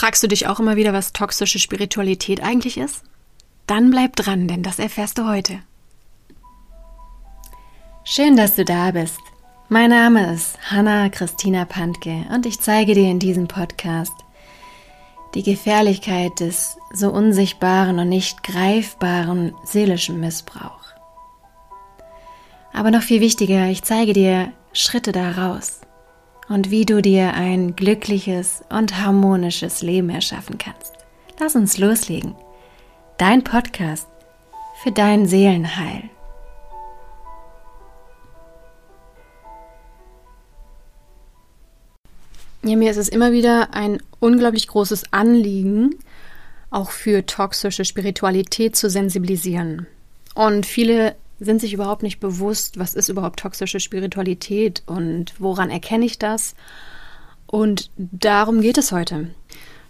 Fragst du dich auch immer wieder, was toxische Spiritualität eigentlich ist? Dann bleib dran, denn das erfährst du heute. Schön, dass du da bist. Mein Name ist Hanna Christina Pantke und ich zeige dir in diesem Podcast die Gefährlichkeit des so unsichtbaren und nicht greifbaren seelischen Missbrauch. Aber noch viel wichtiger, ich zeige dir Schritte daraus und wie du dir ein glückliches und harmonisches Leben erschaffen kannst. Lass uns loslegen. Dein Podcast für dein Seelenheil. Ja, mir ist es immer wieder ein unglaublich großes Anliegen, auch für toxische Spiritualität zu sensibilisieren. Und viele sind sich überhaupt nicht bewusst, was ist überhaupt toxische Spiritualität und woran erkenne ich das. Und darum geht es heute.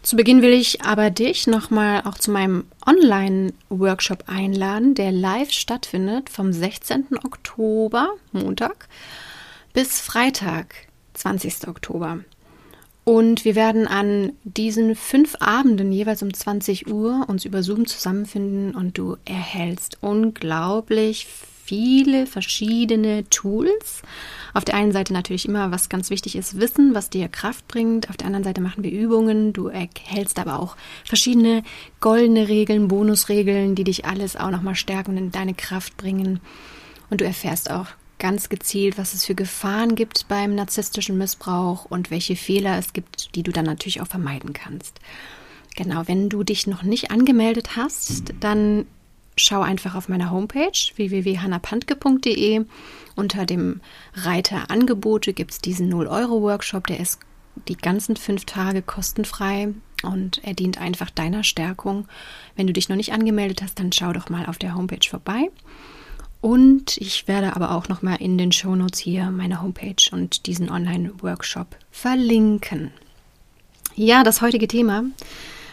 Zu Beginn will ich aber dich nochmal auch zu meinem Online-Workshop einladen, der live stattfindet vom 16. Oktober, Montag, bis Freitag, 20. Oktober. Und wir werden an diesen fünf Abenden jeweils um 20 Uhr uns über Zoom zusammenfinden und du erhältst unglaublich viele verschiedene Tools. Auf der einen Seite natürlich immer, was ganz wichtig ist, Wissen, was dir Kraft bringt. Auf der anderen Seite machen wir Übungen. Du erhältst aber auch verschiedene goldene Regeln, Bonusregeln, die dich alles auch nochmal stärken und in deine Kraft bringen. Und du erfährst auch ganz gezielt, was es für Gefahren gibt beim narzisstischen Missbrauch und welche Fehler es gibt, die du dann natürlich auch vermeiden kannst. Genau, wenn du dich noch nicht angemeldet hast, dann schau einfach auf meiner Homepage www.hannapantke.de. Unter dem Reiter Angebote gibt es diesen 0-Euro-Workshop, der ist die ganzen fünf Tage kostenfrei und er dient einfach deiner Stärkung. Wenn du dich noch nicht angemeldet hast, dann schau doch mal auf der Homepage vorbei. Und ich werde aber auch nochmal in den Shownotes hier meine Homepage und diesen Online-Workshop verlinken. Ja, das heutige Thema,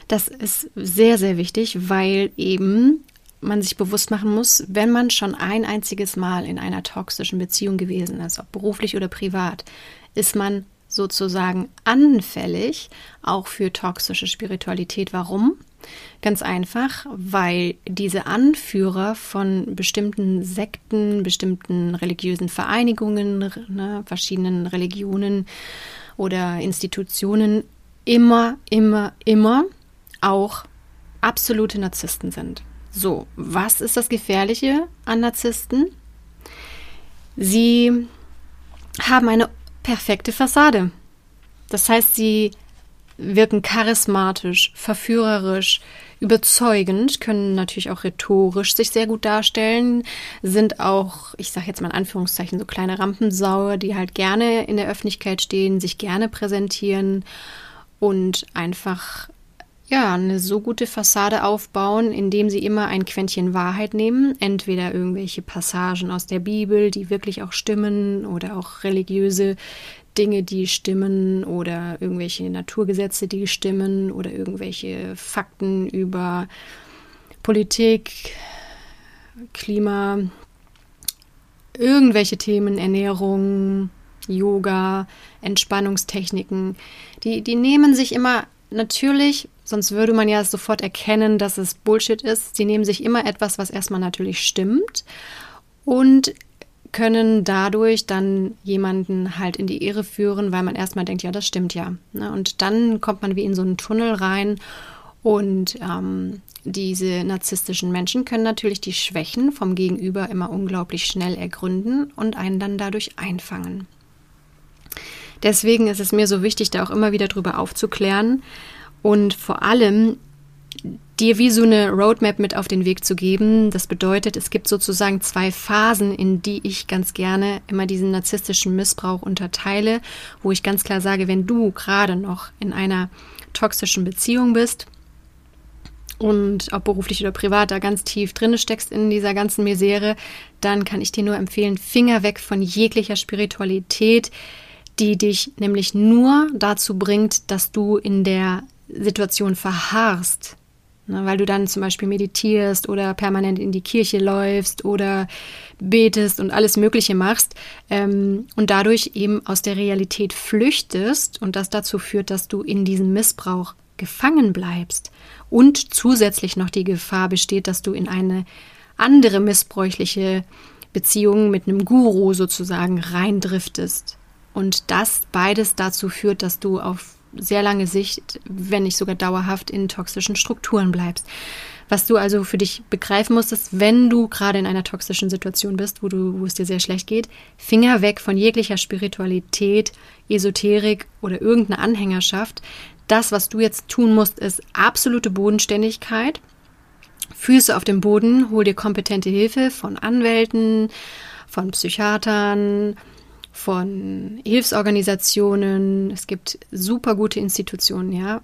das ist sehr, sehr wichtig, weil eben man sich bewusst machen muss, wenn man schon ein einziges Mal in einer toxischen Beziehung gewesen ist, ob beruflich oder privat, ist man sozusagen anfällig auch für toxische Spiritualität. Warum? Ganz einfach, weil diese Anführer von bestimmten Sekten, bestimmten religiösen Vereinigungen, ne, verschiedenen Religionen oder Institutionen immer, immer, immer auch absolute Narzissten sind. So, was ist das Gefährliche an Narzissten? Sie haben eine perfekte Fassade. Das heißt, sie wirken charismatisch, verführerisch, überzeugend, können natürlich auch rhetorisch sich sehr gut darstellen, sind auch, ich sage jetzt mal in Anführungszeichen, so kleine Rampensauer, die halt gerne in der Öffentlichkeit stehen, sich gerne präsentieren und einfach ja, eine so gute Fassade aufbauen, indem sie immer ein Quäntchen Wahrheit nehmen, entweder irgendwelche Passagen aus der Bibel, die wirklich auch stimmen, oder auch religiöse Dinge, die stimmen oder irgendwelche Naturgesetze, die stimmen oder irgendwelche Fakten über Politik, Klima, irgendwelche Themen, Ernährung, Yoga, Entspannungstechniken, die, die nehmen sich immer natürlich, sonst würde man ja sofort erkennen, dass es Bullshit ist. Sie nehmen sich immer etwas, was erstmal natürlich stimmt und können dadurch dann jemanden halt in die Irre führen, weil man erstmal denkt, ja, das stimmt ja. Ne? Und dann kommt man wie in so einen Tunnel rein und ähm, diese narzisstischen Menschen können natürlich die Schwächen vom Gegenüber immer unglaublich schnell ergründen und einen dann dadurch einfangen. Deswegen ist es mir so wichtig, da auch immer wieder drüber aufzuklären und vor allem dir wie so eine Roadmap mit auf den Weg zu geben. Das bedeutet, es gibt sozusagen zwei Phasen, in die ich ganz gerne immer diesen narzisstischen Missbrauch unterteile, wo ich ganz klar sage, wenn du gerade noch in einer toxischen Beziehung bist und ob beruflich oder privat da ganz tief drin steckst in dieser ganzen Misere, dann kann ich dir nur empfehlen, Finger weg von jeglicher Spiritualität, die dich nämlich nur dazu bringt, dass du in der Situation verharrst, Ne, weil du dann zum Beispiel meditierst oder permanent in die Kirche läufst oder betest und alles Mögliche machst ähm, und dadurch eben aus der Realität flüchtest und das dazu führt, dass du in diesen Missbrauch gefangen bleibst und zusätzlich noch die Gefahr besteht, dass du in eine andere missbräuchliche Beziehung mit einem Guru sozusagen reindriftest. Und das beides dazu führt, dass du auf sehr lange Sicht, wenn nicht sogar dauerhaft, in toxischen Strukturen bleibst. Was du also für dich begreifen musst, ist, wenn du gerade in einer toxischen Situation bist, wo, du, wo es dir sehr schlecht geht, Finger weg von jeglicher Spiritualität, Esoterik oder irgendeine Anhängerschaft. Das, was du jetzt tun musst, ist absolute Bodenständigkeit. Füße auf dem Boden, hol dir kompetente Hilfe von Anwälten, von Psychiatern, von Hilfsorganisationen. Es gibt super gute Institutionen, ja.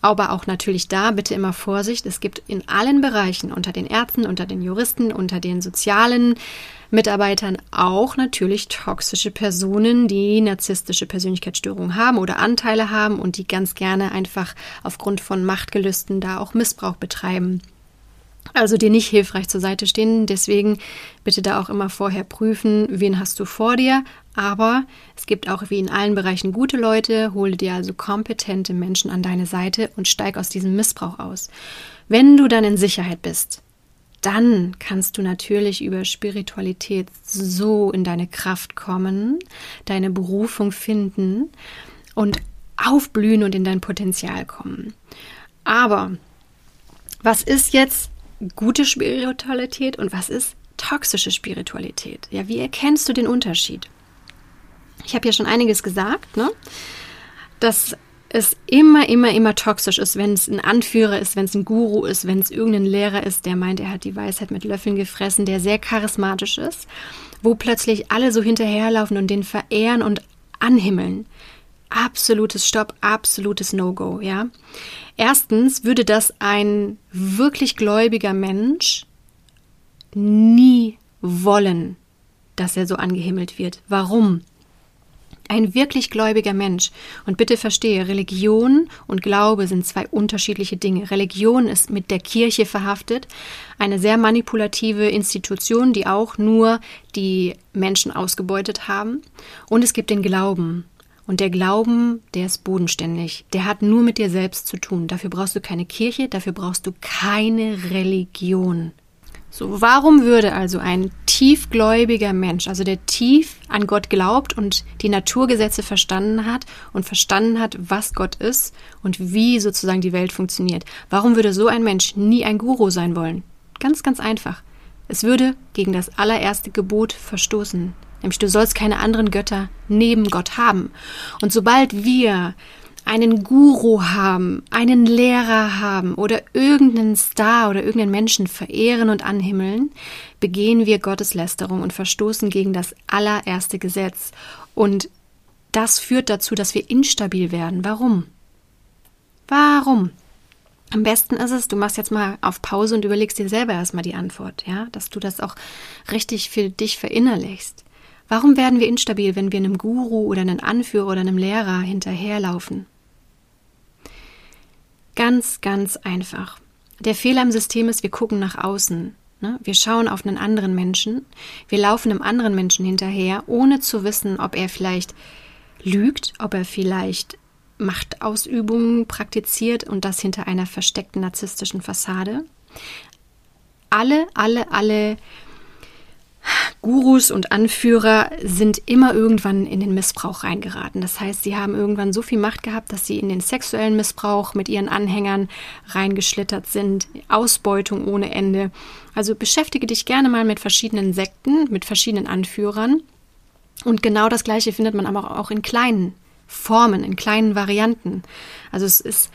Aber auch natürlich da bitte immer Vorsicht. Es gibt in allen Bereichen, unter den Ärzten, unter den Juristen, unter den sozialen Mitarbeitern auch natürlich toxische Personen, die narzisstische Persönlichkeitsstörungen haben oder Anteile haben und die ganz gerne einfach aufgrund von Machtgelüsten da auch Missbrauch betreiben. Also dir nicht hilfreich zur Seite stehen. Deswegen bitte da auch immer vorher prüfen, wen hast du vor dir, aber es gibt auch wie in allen Bereichen gute Leute. Hole dir also kompetente Menschen an deine Seite und steig aus diesem Missbrauch aus. Wenn du dann in Sicherheit bist, dann kannst du natürlich über Spiritualität so in deine Kraft kommen, deine Berufung finden und aufblühen und in dein Potenzial kommen. Aber was ist jetzt gute Spiritualität und was ist toxische Spiritualität? Ja, wie erkennst du den Unterschied? Ich habe ja schon einiges gesagt, ne? dass es immer, immer, immer toxisch ist, wenn es ein Anführer ist, wenn es ein Guru ist, wenn es irgendein Lehrer ist, der meint, er hat die Weisheit mit Löffeln gefressen, der sehr charismatisch ist, wo plötzlich alle so hinterherlaufen und den verehren und anhimmeln. Absolutes Stopp, absolutes No-Go, ja. Erstens würde das ein wirklich gläubiger Mensch nie wollen, dass er so angehimmelt wird. Warum? Ein wirklich gläubiger Mensch, und bitte verstehe, Religion und Glaube sind zwei unterschiedliche Dinge. Religion ist mit der Kirche verhaftet, eine sehr manipulative Institution, die auch nur die Menschen ausgebeutet haben. Und es gibt den Glauben. Und der Glauben, der ist bodenständig. Der hat nur mit dir selbst zu tun. Dafür brauchst du keine Kirche, dafür brauchst du keine Religion. So, warum würde also ein tiefgläubiger Mensch, also der tief an Gott glaubt und die Naturgesetze verstanden hat und verstanden hat, was Gott ist und wie sozusagen die Welt funktioniert, warum würde so ein Mensch nie ein Guru sein wollen? Ganz, ganz einfach. Es würde gegen das allererste Gebot verstoßen. Nämlich du sollst keine anderen Götter neben Gott haben. Und sobald wir einen Guru haben, einen Lehrer haben oder irgendeinen Star oder irgendeinen Menschen verehren und anhimmeln, begehen wir Gotteslästerung und verstoßen gegen das allererste Gesetz. Und das führt dazu, dass wir instabil werden. Warum? Warum? Am besten ist es, du machst jetzt mal auf Pause und überlegst dir selber erstmal die Antwort, ja, dass du das auch richtig für dich verinnerlichst. Warum werden wir instabil, wenn wir einem Guru oder einem Anführer oder einem Lehrer hinterherlaufen? Ganz, ganz einfach. Der Fehler im System ist, wir gucken nach außen. Ne? Wir schauen auf einen anderen Menschen. Wir laufen einem anderen Menschen hinterher, ohne zu wissen, ob er vielleicht lügt, ob er vielleicht Machtausübungen praktiziert und das hinter einer versteckten narzisstischen Fassade. Alle, alle, alle Gurus und Anführer sind immer irgendwann in den Missbrauch reingeraten. Das heißt, sie haben irgendwann so viel Macht gehabt, dass sie in den sexuellen Missbrauch mit ihren Anhängern reingeschlittert sind, Ausbeutung ohne Ende. Also beschäftige dich gerne mal mit verschiedenen Sekten, mit verschiedenen Anführern. Und genau das Gleiche findet man aber auch in kleinen Formen, in kleinen Varianten. Also es ist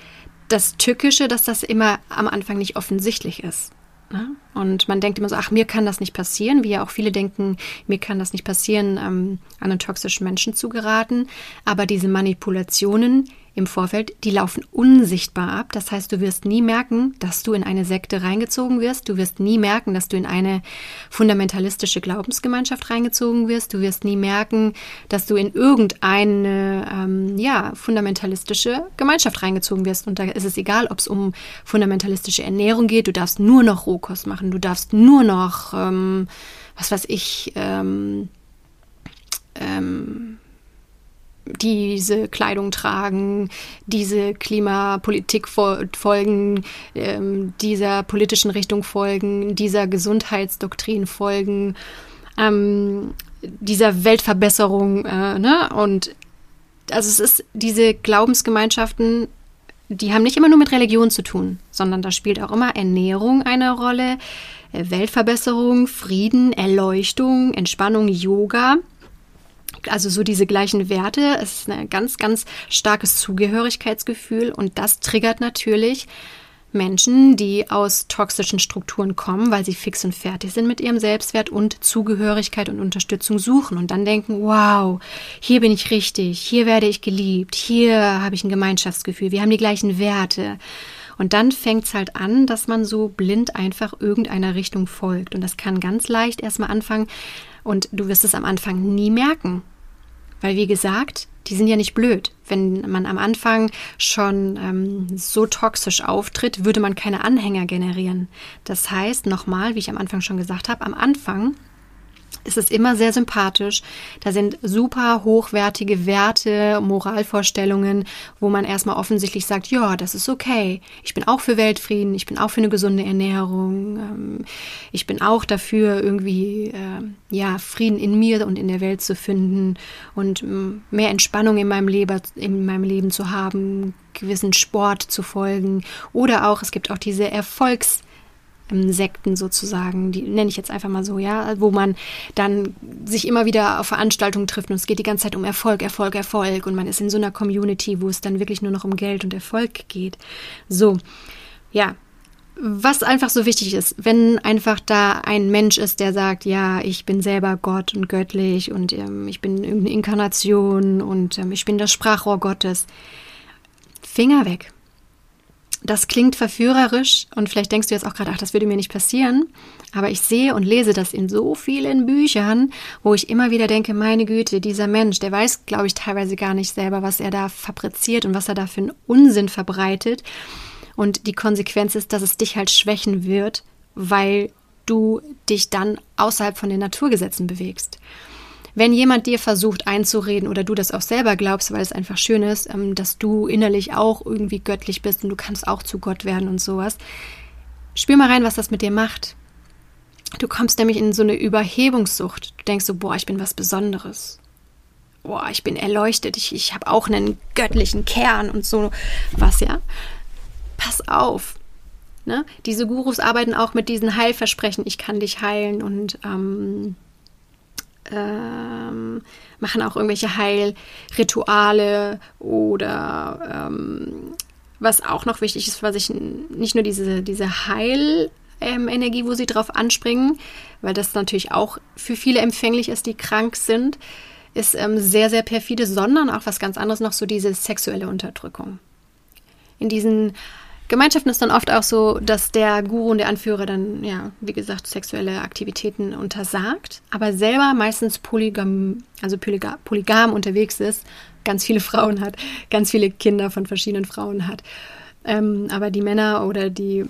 das Tückische, dass das immer am Anfang nicht offensichtlich ist. Ne? Und man denkt immer so, ach, mir kann das nicht passieren, wie ja auch viele denken, mir kann das nicht passieren, ähm, an einen toxischen Menschen zu geraten. Aber diese Manipulationen, im Vorfeld, die laufen unsichtbar ab. Das heißt, du wirst nie merken, dass du in eine Sekte reingezogen wirst. Du wirst nie merken, dass du in eine fundamentalistische Glaubensgemeinschaft reingezogen wirst. Du wirst nie merken, dass du in irgendeine ähm, ja, fundamentalistische Gemeinschaft reingezogen wirst. Und da ist es egal, ob es um fundamentalistische Ernährung geht. Du darfst nur noch Rohkost machen. Du darfst nur noch, ähm, was weiß ich, ähm, ähm, diese Kleidung tragen, diese Klimapolitik folgen, ähm, dieser politischen Richtung folgen, dieser Gesundheitsdoktrin folgen, ähm, dieser Weltverbesserung. Äh, ne? Und also es ist diese Glaubensgemeinschaften, die haben nicht immer nur mit Religion zu tun, sondern da spielt auch immer Ernährung eine Rolle, äh, Weltverbesserung, Frieden, Erleuchtung, Entspannung, Yoga also so diese gleichen Werte. Es ist ein ganz, ganz starkes Zugehörigkeitsgefühl und das triggert natürlich Menschen, die aus toxischen Strukturen kommen, weil sie fix und fertig sind mit ihrem Selbstwert und Zugehörigkeit und Unterstützung suchen und dann denken, wow, hier bin ich richtig, hier werde ich geliebt, hier habe ich ein Gemeinschaftsgefühl, wir haben die gleichen Werte. Und dann fängt es halt an, dass man so blind einfach irgendeiner Richtung folgt. Und das kann ganz leicht erstmal anfangen. Und du wirst es am Anfang nie merken. Weil, wie gesagt, die sind ja nicht blöd. Wenn man am Anfang schon ähm, so toxisch auftritt, würde man keine Anhänger generieren. Das heißt, nochmal, wie ich am Anfang schon gesagt habe, am Anfang es ist immer sehr sympathisch. Da sind super hochwertige Werte, Moralvorstellungen, wo man erstmal offensichtlich sagt, ja, das ist okay. Ich bin auch für Weltfrieden, ich bin auch für eine gesunde Ernährung, ähm, ich bin auch dafür, irgendwie äh, ja, Frieden in mir und in der Welt zu finden und ähm, mehr Entspannung in meinem, Leben, in meinem Leben zu haben, gewissen Sport zu folgen. Oder auch, es gibt auch diese Erfolgs- Sekten sozusagen, die nenne ich jetzt einfach mal so, ja, wo man dann sich immer wieder auf Veranstaltungen trifft und es geht die ganze Zeit um Erfolg, Erfolg, Erfolg und man ist in so einer Community, wo es dann wirklich nur noch um Geld und Erfolg geht. So, ja, was einfach so wichtig ist, wenn einfach da ein Mensch ist, der sagt, ja, ich bin selber Gott und göttlich und ähm, ich bin eine Inkarnation und ähm, ich bin das Sprachrohr Gottes, Finger weg das klingt verführerisch und vielleicht denkst du jetzt auch gerade, ach, das würde mir nicht passieren. Aber ich sehe und lese das in so vielen Büchern, wo ich immer wieder denke, meine Güte, dieser Mensch, der weiß, glaube ich, teilweise gar nicht selber, was er da fabriziert und was er da für einen Unsinn verbreitet. Und die Konsequenz ist, dass es dich halt schwächen wird, weil du dich dann außerhalb von den Naturgesetzen bewegst. Wenn jemand dir versucht einzureden oder du das auch selber glaubst, weil es einfach schön ist, ähm, dass du innerlich auch irgendwie göttlich bist und du kannst auch zu Gott werden und sowas, spür mal rein, was das mit dir macht. Du kommst nämlich in so eine Überhebungssucht. Du denkst so, boah, ich bin was Besonderes. Boah, ich bin erleuchtet. Ich, ich habe auch einen göttlichen Kern und so was, ja. Pass auf. Ne? Diese Gurus arbeiten auch mit diesen Heilversprechen. Ich kann dich heilen und ähm, ähm, machen auch irgendwelche Heilrituale oder ähm, was auch noch wichtig ist, was ich nicht nur diese, diese Heilenergie, ähm, wo sie drauf anspringen, weil das natürlich auch für viele empfänglich ist, die krank sind, ist ähm, sehr, sehr perfide, sondern auch was ganz anderes noch, so diese sexuelle Unterdrückung. In diesen Gemeinschaften ist dann oft auch so, dass der Guru und der Anführer dann, ja, wie gesagt, sexuelle Aktivitäten untersagt, aber selber meistens polygam, also polygam unterwegs ist, ganz viele Frauen hat, ganz viele Kinder von verschiedenen Frauen hat. Ähm, aber die Männer oder die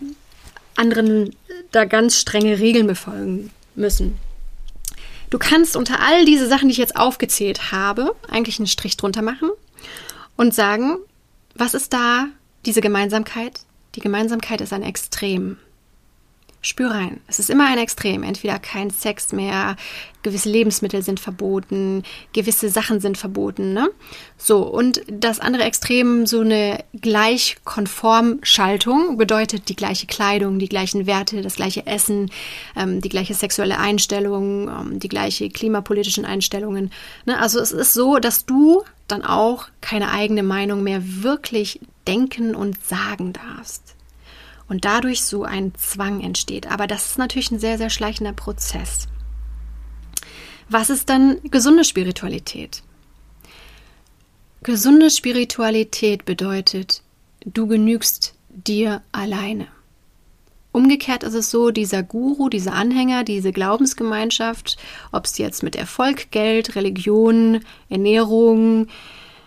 anderen da ganz strenge Regeln befolgen müssen. Du kannst unter all diese Sachen, die ich jetzt aufgezählt habe, eigentlich einen Strich drunter machen und sagen, was ist da diese Gemeinsamkeit? Die Gemeinsamkeit ist ein Extrem. Spür rein. Es ist immer ein Extrem. Entweder kein Sex mehr, gewisse Lebensmittel sind verboten, gewisse Sachen sind verboten. Ne? So, und das andere Extrem, so eine Gleichkonformschaltung, bedeutet die gleiche Kleidung, die gleichen Werte, das gleiche Essen, ähm, die gleiche sexuelle Einstellung, ähm, die gleiche klimapolitischen Einstellungen. Ne? Also es ist so, dass du dann auch keine eigene Meinung mehr wirklich denken und sagen darfst. Und dadurch so ein Zwang entsteht. Aber das ist natürlich ein sehr, sehr schleichender Prozess. Was ist dann gesunde Spiritualität? Gesunde Spiritualität bedeutet, du genügst dir alleine. Umgekehrt ist es so, dieser Guru, dieser Anhänger, diese Glaubensgemeinschaft, ob es jetzt mit Erfolg, Geld, Religion, Ernährung,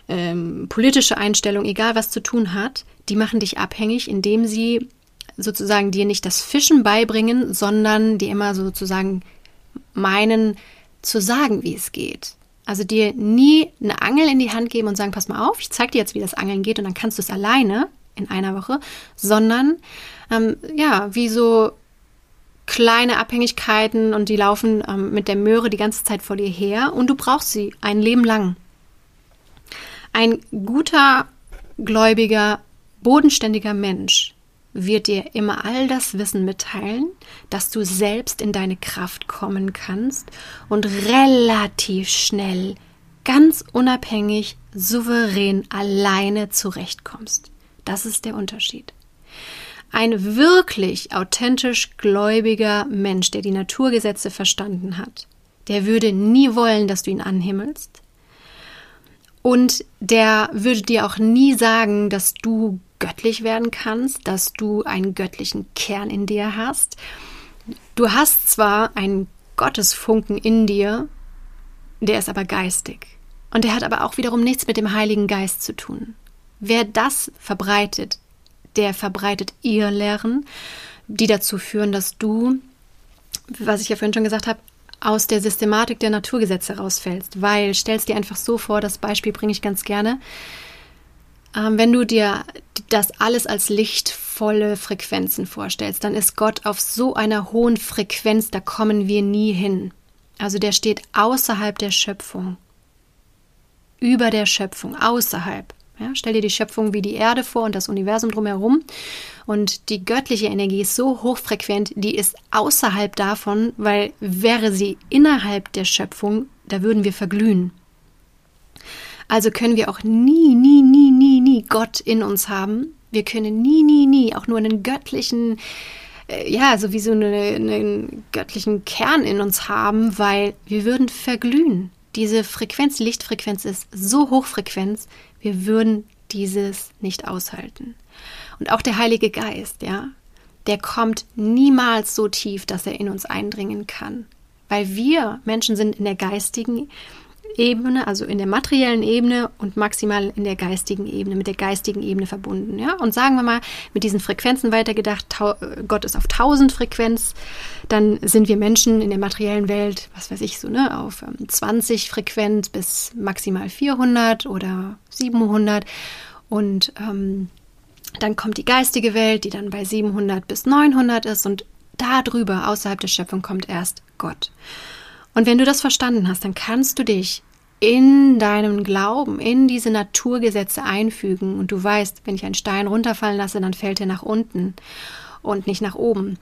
ähm, politische Einstellung, egal was zu tun hat, die machen dich abhängig, indem sie sozusagen dir nicht das Fischen beibringen, sondern dir immer sozusagen meinen zu sagen, wie es geht. Also dir nie eine Angel in die Hand geben und sagen, pass mal auf, ich zeig dir jetzt, wie das Angeln geht und dann kannst du es alleine in einer Woche, sondern ähm, ja, wie so kleine Abhängigkeiten und die laufen ähm, mit der Möhre die ganze Zeit vor dir her und du brauchst sie ein Leben lang. Ein guter, gläubiger, bodenständiger Mensch wird dir immer all das Wissen mitteilen, dass du selbst in deine Kraft kommen kannst und relativ schnell, ganz unabhängig, souverän alleine zurechtkommst. Das ist der Unterschied. Ein wirklich authentisch gläubiger Mensch, der die Naturgesetze verstanden hat, der würde nie wollen, dass du ihn anhimmelst. Und der würde dir auch nie sagen, dass du göttlich werden kannst, dass du einen göttlichen Kern in dir hast. Du hast zwar einen Gottesfunken in dir, der ist aber geistig. Und der hat aber auch wiederum nichts mit dem Heiligen Geist zu tun. Wer das verbreitet, der verbreitet ihr Lehren, die dazu führen, dass du, was ich ja vorhin schon gesagt habe, aus der Systematik der Naturgesetze rausfällst. Weil, stellst dir einfach so vor, das Beispiel bringe ich ganz gerne, wenn du dir das alles als lichtvolle Frequenzen vorstellst, dann ist Gott auf so einer hohen Frequenz, da kommen wir nie hin. Also der steht außerhalb der Schöpfung, über der Schöpfung, außerhalb. Ja, stell dir die Schöpfung wie die Erde vor und das Universum drumherum. Und die göttliche Energie ist so hochfrequent, die ist außerhalb davon, weil wäre sie innerhalb der Schöpfung, da würden wir verglühen. Also können wir auch nie, nie, nie, nie, nie Gott in uns haben. Wir können nie, nie, nie auch nur einen göttlichen, äh, ja, so wie so eine, einen göttlichen Kern in uns haben, weil wir würden verglühen. Diese Frequenz, Lichtfrequenz ist so hochfrequenz, wir würden dieses nicht aushalten. Und auch der Heilige Geist, ja, der kommt niemals so tief, dass er in uns eindringen kann. Weil wir Menschen sind in der geistigen Ebene, also in der materiellen Ebene und maximal in der geistigen Ebene, mit der geistigen Ebene verbunden. Ja? Und sagen wir mal, mit diesen Frequenzen weitergedacht, Gott ist auf 1000 Frequenz, dann sind wir Menschen in der materiellen Welt, was weiß ich so, ne, auf 20 ähm, Frequenz bis maximal 400 oder 700 und ähm, dann kommt die geistige Welt, die dann bei 700 bis 900 ist und darüber, außerhalb der Schöpfung, kommt erst Gott. Und wenn du das verstanden hast, dann kannst du dich in deinem Glauben, in diese Naturgesetze einfügen und du weißt, wenn ich einen Stein runterfallen lasse, dann fällt er nach unten und nicht nach oben.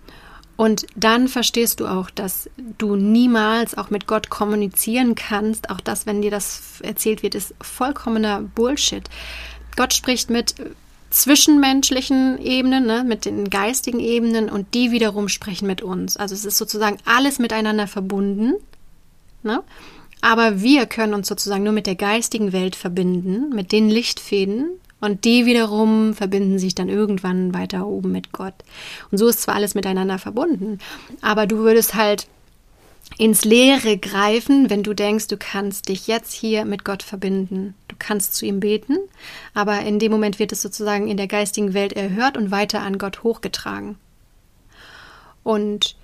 Und dann verstehst du auch, dass du niemals auch mit Gott kommunizieren kannst. Auch das, wenn dir das erzählt wird, ist vollkommener Bullshit. Gott spricht mit zwischenmenschlichen Ebenen, ne, mit den geistigen Ebenen und die wiederum sprechen mit uns. Also es ist sozusagen alles miteinander verbunden. Ne? Aber wir können uns sozusagen nur mit der geistigen Welt verbinden, mit den Lichtfäden. Und die wiederum verbinden sich dann irgendwann weiter oben mit Gott. Und so ist zwar alles miteinander verbunden, aber du würdest halt ins Leere greifen, wenn du denkst, du kannst dich jetzt hier mit Gott verbinden. Du kannst zu ihm beten, aber in dem Moment wird es sozusagen in der geistigen Welt erhört und weiter an Gott hochgetragen. Und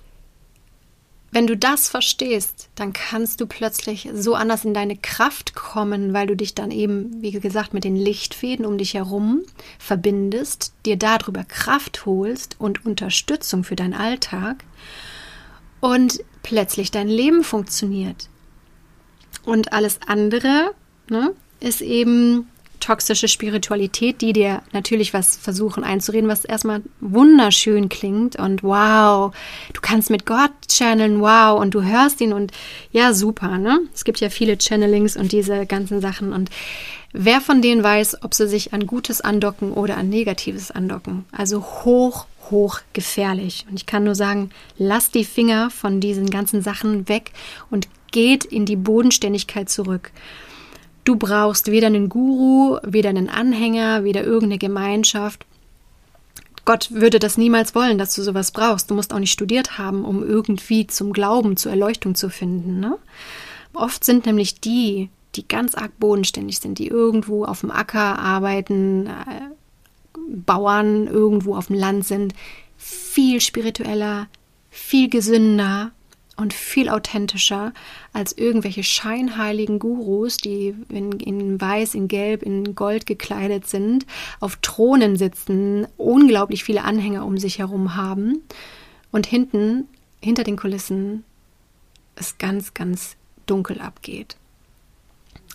wenn du das verstehst, dann kannst du plötzlich so anders in deine Kraft kommen, weil du dich dann eben, wie gesagt, mit den Lichtfäden um dich herum verbindest, dir darüber Kraft holst und Unterstützung für deinen Alltag und plötzlich dein Leben funktioniert. Und alles andere ne, ist eben toxische Spiritualität, die dir natürlich was versuchen einzureden, was erstmal wunderschön klingt und wow, du kannst mit Gott channeln, wow, und du hörst ihn und ja, super, ne? Es gibt ja viele Channelings und diese ganzen Sachen und wer von denen weiß, ob sie sich an Gutes andocken oder an Negatives andocken? Also hoch, hoch gefährlich. Und ich kann nur sagen, lass die Finger von diesen ganzen Sachen weg und geht in die Bodenständigkeit zurück. Du brauchst weder einen Guru, weder einen Anhänger, weder irgendeine Gemeinschaft. Gott würde das niemals wollen, dass du sowas brauchst. Du musst auch nicht studiert haben, um irgendwie zum Glauben, zur Erleuchtung zu finden. Ne? Oft sind nämlich die, die ganz arg bodenständig sind, die irgendwo auf dem Acker arbeiten, äh, Bauern irgendwo auf dem Land sind, viel spiritueller, viel gesünder und viel authentischer als irgendwelche scheinheiligen Gurus, die in, in weiß, in gelb, in gold gekleidet sind, auf Thronen sitzen, unglaublich viele Anhänger um sich herum haben und hinten, hinter den Kulissen, es ganz, ganz dunkel abgeht.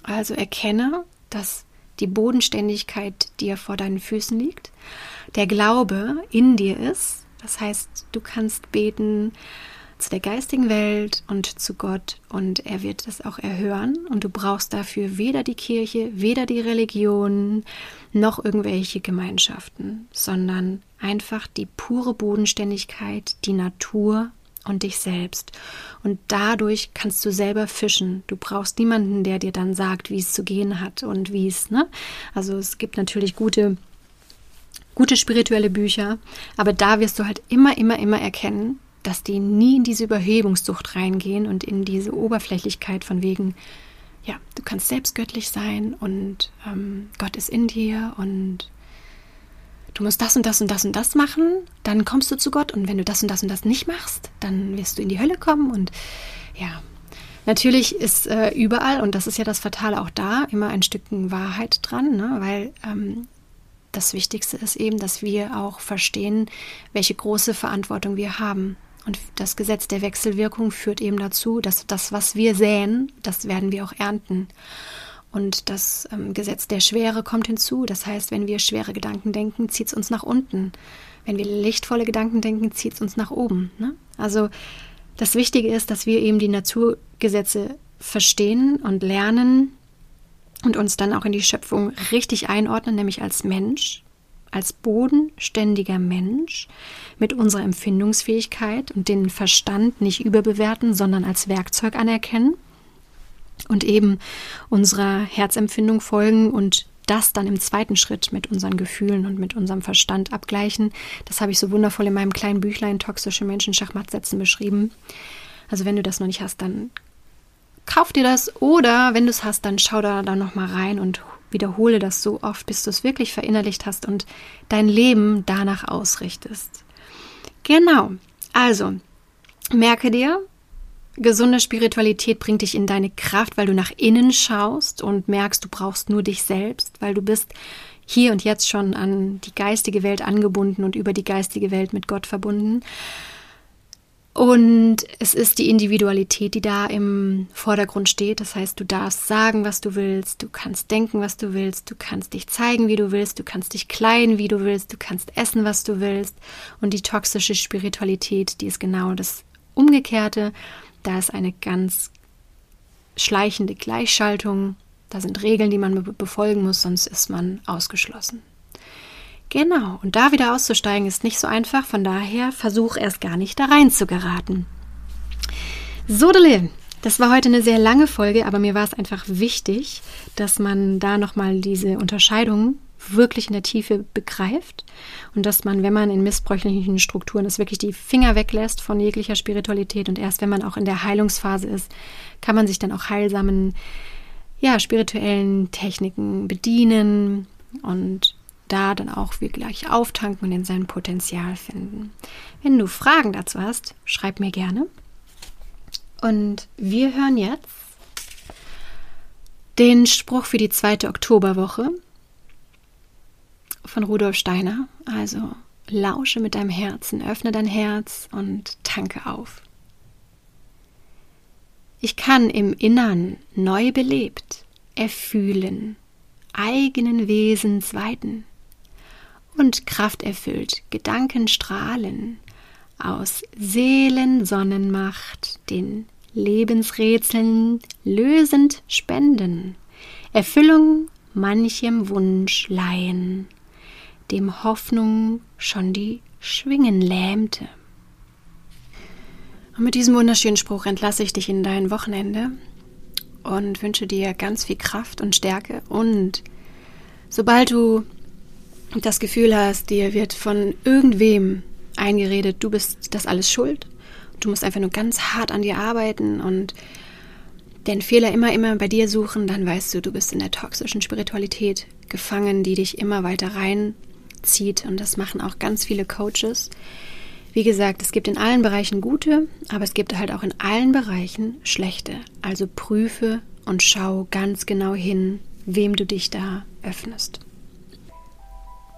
Also erkenne, dass die Bodenständigkeit dir vor deinen Füßen liegt, der Glaube in dir ist, das heißt, du kannst beten, zu der geistigen Welt und zu Gott und er wird das auch erhören und du brauchst dafür weder die Kirche, weder die Religion noch irgendwelche Gemeinschaften, sondern einfach die pure Bodenständigkeit, die Natur und dich selbst. Und dadurch kannst du selber fischen. Du brauchst niemanden, der dir dann sagt, wie es zu gehen hat und wie es, ne? Also es gibt natürlich gute gute spirituelle Bücher, aber da wirst du halt immer, immer, immer erkennen, dass die nie in diese Überhebungssucht reingehen und in diese Oberflächlichkeit von wegen, ja, du kannst selbst göttlich sein und ähm, Gott ist in dir und du musst das und das und das und das machen, dann kommst du zu Gott und wenn du das und das und das nicht machst, dann wirst du in die Hölle kommen und ja. Natürlich ist äh, überall, und das ist ja das Fatale auch da, immer ein Stückchen Wahrheit dran, ne? weil ähm, das Wichtigste ist eben, dass wir auch verstehen, welche große Verantwortung wir haben. Und das Gesetz der Wechselwirkung führt eben dazu, dass das, was wir säen, das werden wir auch ernten. Und das ähm, Gesetz der Schwere kommt hinzu. Das heißt, wenn wir schwere Gedanken denken, zieht es uns nach unten. Wenn wir lichtvolle Gedanken denken, zieht es uns nach oben. Ne? Also das Wichtige ist, dass wir eben die Naturgesetze verstehen und lernen und uns dann auch in die Schöpfung richtig einordnen, nämlich als Mensch, als bodenständiger Mensch mit unserer Empfindungsfähigkeit und den Verstand nicht überbewerten, sondern als Werkzeug anerkennen und eben unserer Herzempfindung folgen und das dann im zweiten Schritt mit unseren Gefühlen und mit unserem Verstand abgleichen. Das habe ich so wundervoll in meinem kleinen Büchlein Toxische Menschen Schachmattsätzen beschrieben. Also wenn du das noch nicht hast, dann kauf dir das oder wenn du es hast, dann schau da, noch mal rein und wiederhole das so oft, bis du es wirklich verinnerlicht hast und dein Leben danach ausrichtest. Genau. Also, merke dir, gesunde Spiritualität bringt dich in deine Kraft, weil du nach innen schaust und merkst, du brauchst nur dich selbst, weil du bist hier und jetzt schon an die geistige Welt angebunden und über die geistige Welt mit Gott verbunden. Und es ist die Individualität, die da im Vordergrund steht. Das heißt, du darfst sagen, was du willst, du kannst denken, was du willst, du kannst dich zeigen, wie du willst, du kannst dich kleiden, wie du willst, du kannst essen, was du willst. Und die toxische Spiritualität, die ist genau das Umgekehrte. Da ist eine ganz schleichende Gleichschaltung. Da sind Regeln, die man befolgen muss, sonst ist man ausgeschlossen. Genau, und da wieder auszusteigen ist nicht so einfach, von daher versuch erst gar nicht da rein zu geraten. So, das war heute eine sehr lange Folge, aber mir war es einfach wichtig, dass man da nochmal diese Unterscheidung wirklich in der Tiefe begreift und dass man, wenn man in missbräuchlichen Strukturen ist, wirklich die Finger weglässt von jeglicher Spiritualität und erst wenn man auch in der Heilungsphase ist, kann man sich dann auch heilsamen, ja, spirituellen Techniken bedienen und da dann auch wirklich auftanken und in sein Potenzial finden. Wenn du Fragen dazu hast, schreib mir gerne. Und wir hören jetzt den Spruch für die zweite Oktoberwoche von Rudolf Steiner. Also lausche mit deinem Herzen, öffne dein Herz und tanke auf. Ich kann im Innern neu belebt erfühlen, eigenen Wesens weiten und krafterfüllt Gedanken strahlen, aus Seelensonnenmacht den Lebensrätseln lösend spenden, Erfüllung manchem Wunsch leihen, dem Hoffnung schon die Schwingen lähmte. Und mit diesem wunderschönen Spruch entlasse ich dich in dein Wochenende und wünsche dir ganz viel Kraft und Stärke. Und sobald du das Gefühl hast, dir wird von irgendwem eingeredet, du bist das alles schuld. Du musst einfach nur ganz hart an dir arbeiten und den Fehler immer, immer bei dir suchen, dann weißt du, du bist in der toxischen Spiritualität gefangen, die dich immer weiter reinzieht. Und das machen auch ganz viele Coaches. Wie gesagt, es gibt in allen Bereichen gute, aber es gibt halt auch in allen Bereichen schlechte. Also prüfe und schau ganz genau hin, wem du dich da öffnest.